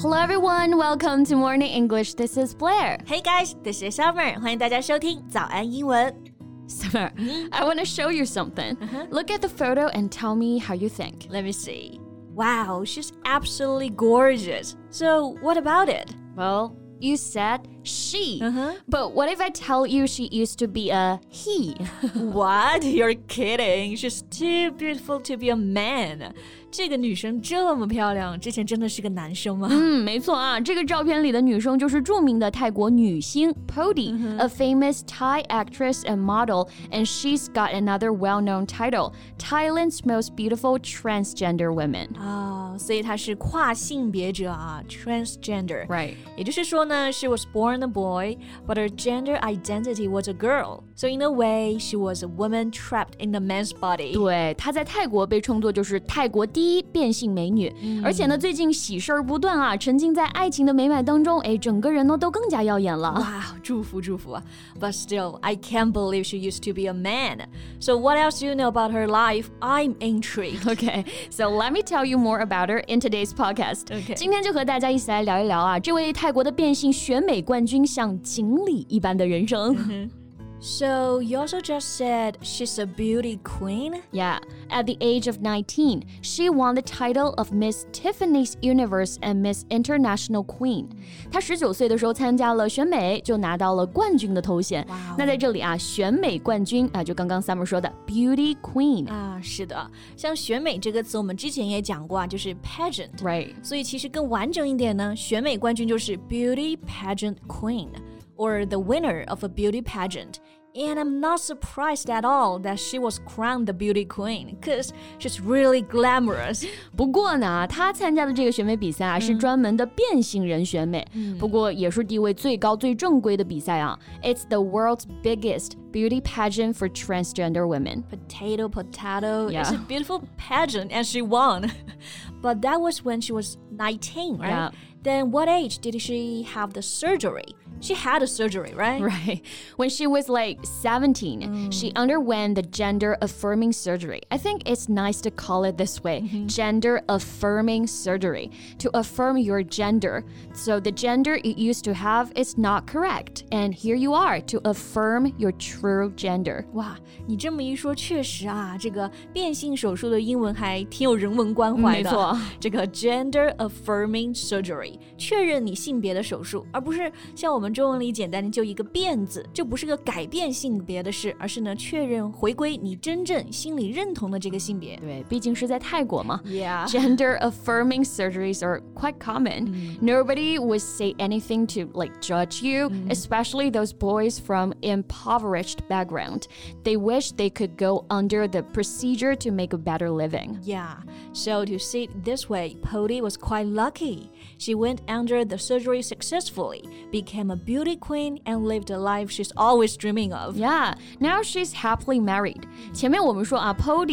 Hello everyone, welcome to Morning English. This is Blair. Hey guys, this is Summer. 欢迎大家收听早安英文。 Summer, I want to show you something. Look at the photo and tell me how you think. Let me see. Wow, she's absolutely gorgeous. So, what about it? Well, you said she. Uh -huh. But what if I tell you she used to be a he? what? You're kidding. She's too beautiful to be a man. 这个女生这么漂亮，之前真的是个男生吗？嗯，没错啊，这个照片里的女生就是著名的泰国女星 Poyd, mm -hmm. a famous Thai actress and model, she's got another well-known title, Thailand's most beautiful transgender woman. Oh, was born a boy, but her gender identity was a girl. So in a way, she was a woman trapped in a man's body. 对，她在泰国被称作就是泰国第一变性美女，而且呢，最近喜事儿不断啊，沉浸在爱情的美满当中，哎，整个人呢都更加耀眼了。哇，祝福祝福啊！But still, I can't believe she used to be a man. So what else do you know about her life? I'm intrigued. Okay, so let me tell you more about her in today's podcast. Okay. 今天就和大家一起来聊一聊啊，这位泰国的变性选美冠 军像锦鲤一般的人生。So you also just said she's a beauty queen? Yeah, at the age of 19, she won the title of Miss Tiffany's Universe and Miss International Queen. 她十九岁的时候参加了选美，就拿到了冠军的头衔。哇哦那在这里啊，选美冠军啊，就刚刚 Summer 说的 Beauty Queen。啊，是的，像选美这个词，我们之前也讲过啊，就是 pageant。 Right. 所以其实更完整一点呢，选美冠军就是 beauty pageant queen or the winner of a beauty pageant. And I'm not surprised at all that she was crowned the beauty queen because she's really glamorous. 不过呢，她参加的这个选美比赛啊，是专门的变性人选美，不过也是地位最高、最正规的比赛啊。It's the world's biggest beauty pageant for transgender women. Potato, potato. Yeah. It's a beautiful pageant, and she won. but that was when she was 19, right? Yeah. Then what age did she have the surgery? She had a surgery, right? Right. When she was like 17, she underwent the gender affirming surgery. I think it's nice to call it this way gender affirming surgery to affirm your gender. So the gender you used to have is not correct. And here you are to affirm your true gender. 哇，你这么一说，确实啊，这个变性手术的英文还挺有人文关怀的。没错这个 gender affirming surgery 理确认你性别的手术，而不是像我们中文里简单的就一个“变”字，这不是个改变性别的事，而是呢确认回归你真正心里认同的这个性别。对，毕竟是在泰国嘛。Yeah，gender affirming surgeries are quite common.、Mm. Nobody would say anything to like judge you, mm. especially those boys from impoverished background. They wish they could go under the procedure to make a better living. Yeah. So to see it this way, Poyd was quite lucky. She went under the surgery successfully, became a beauty queen, and lived a life she's always dreaming of. Yeah, now she's happily married. 前面我们说啊，Poyd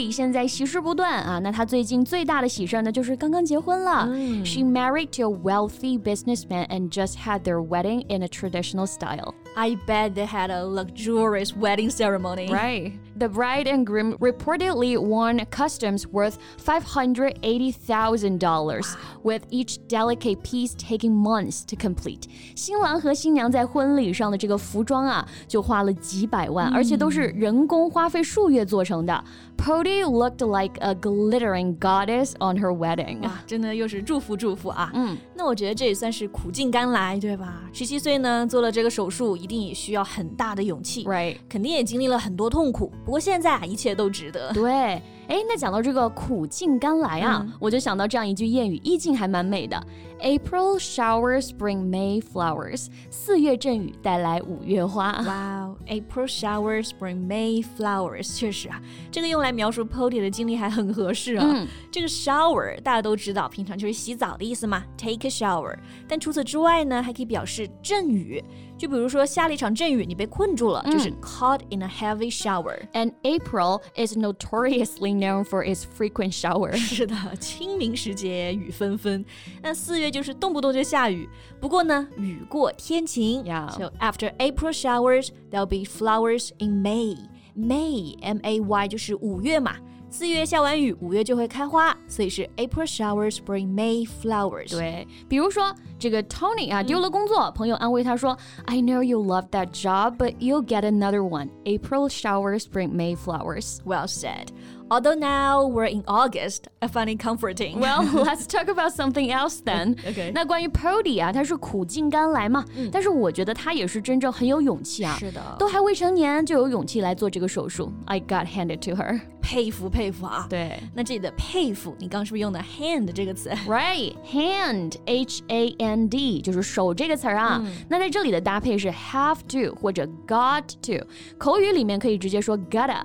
married to a wealthy businessman and just had their wedding in a traditional style. I bet they had a luxurious wedding ceremony. Right. The bride and groom reportedly won customs worth $580,000, wow. with each delicate piece taking months to complete. 新郎和新娘在婚礼上的这个服装啊，就花了几百万，而且都是人工花费数月做成的。Poyd looked like a glittering goddess on her wedding. 哇，真的又是祝福祝福啊！嗯，那我觉得这也算是苦尽甘来，对吧？十七岁呢，做了这个手术。一定也需要很大的勇气 Right. 肯定也经历了很多痛苦。不过现在啊，一切都值得。对，哎，那讲到这个苦尽甘来啊，我就想到这样一句谚语，意境还蛮美的。April showers bring May flowers，四月阵雨带来五月花。哇哦 April showers bring May flowers。确实啊，这个用来描述 Pody 的经历还很合适啊。这个 shower 大家都知道，平常就是洗澡的意思嘛，take a shower。但除此之外呢，还可以表示阵雨。就比如说下了一场阵雨，你被困住了，就是 caught in a heavy shower。And April is notoriously known for its frequent showers. 是的，清明时节雨纷纷。那四月就是动不动就下雨，不过呢，雨过天晴。 Yeah. So after April showers, there'll be flowers in May. May, M A Y 就是五月嘛。 四月下完雨，五月就会开花，所以是 April showers bring May flowers。对，比如说这个 Tony 啊丢了工作，朋友安慰他说：“I know you love that job, but you'll get another one. April showers bring May flowers.” Well said. Although now we're in August, I find it comforting. Well, let's talk about something else then. Okay. 那关于 Poyd 啊，他是苦尽甘来嘛，嗯、但是我觉得他也是真正很有勇气啊。是的，都还未成年就有勇气来做这个手术。I got handed to her. 佩服佩服啊！对，那这里的佩服，你刚是不是用的 hand 这个词？Right，hand h a n d 就是手这个词儿啊。嗯、那在这里的搭配是 have to 或者 got to，口语里面可以直接说 gotta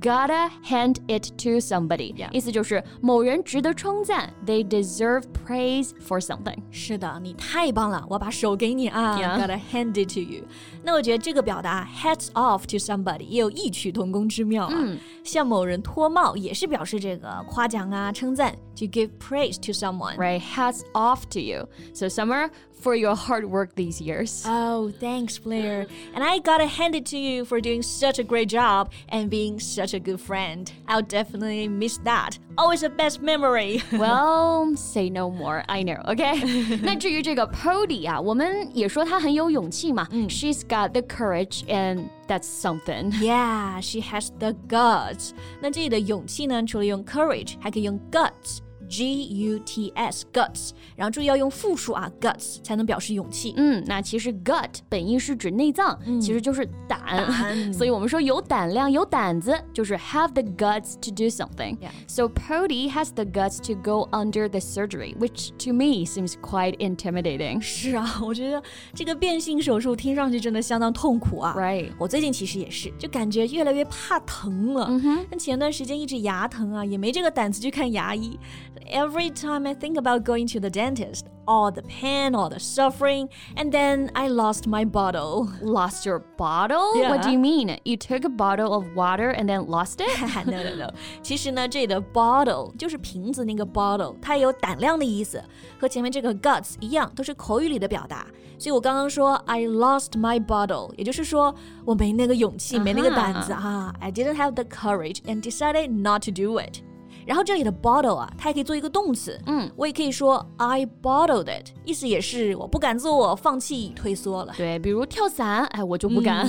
gotta hand it。to somebody，、 Yeah. 意思就是某人值得称赞，they deserve praise for something。是的，你太棒了，我把手给你啊 Yeah. gotta hand it to you。那我觉得这个表达 hats off to somebody 也有异曲同工之妙啊。向某人脱帽也是表示这个夸奖啊、称赞，to give praise to someone。 Right, hats off to you. So Summer, for your hard work these years. Oh, thanks, Blair. And I gotta hand it to you for doing such a great job and being such a good friend. I'll definitely miss that. Always the best memory. well, say no more. I know. Okay. 那至于这个 Poyd 啊，我们也说她很有勇气嘛。嗯、She's got the courage and that's something. Yeah, she has the guts. 那这里的勇气呢，除了用 courage，还可以用 guts。G U T S guts，然后注意要用复数啊，guts 才能表示勇气。嗯，那其实 gut 本意是指内脏，其实就是胆。胆所以我们说有胆量、有胆子，就是 have the guts to do something. So Pody has the guts to go under the surgery, which to me seems quite intimidating. 是啊，我觉得这个变性手术听上去真的相当痛苦啊。Right. 我最近其实也是，就感觉越来越怕疼了。嗯哼，但前段时间一直牙疼啊，也没这个胆子去看牙医。Every time I think about going to the dentist, all the pain, all the suffering, and then I lost my bottle. Lost your bottle? Yeah. What do you mean? You took a bottle of water and then lost it? no no no，其实呢，这里的 bottle 就是瓶子那个 bottle，它也有胆量的意思，和前面这个 guts 一样，都是口语里的表达。所以我刚刚说 I lost my bottle，也就是说我没那个勇气，没那个胆子啊。I didn't have the courage and decided not to do it。 然后这里的 bottle 啊，它也可以做一个动词，嗯，我也可以说 I bottled it，意思也是我不敢做，放弃，退缩了。对，比如跳伞，哎，我就不敢。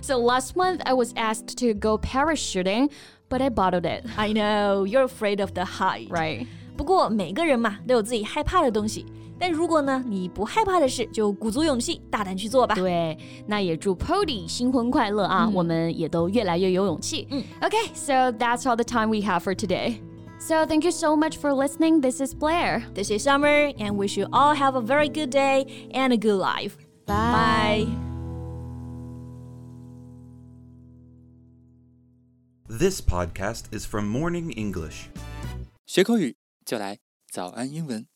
so last month I was asked to go parachuting, but I bottled it. I know you're afraid of the height. Right. 不过每个人嘛都有自己害怕的东西， 但如果呢你不害怕的事，就鼓足勇气，大胆去做吧。对，那也祝 Poyd 新婚快乐啊！嗯、我们也都越来越有勇气。嗯，Okay, so that's all the time we have for today. So thank you so much for listening. This is Blair. This is Summer, and wish you all have a very good day and a good life. Bye. Bye. This podcast is from Morning English. 学口语就来早安英文。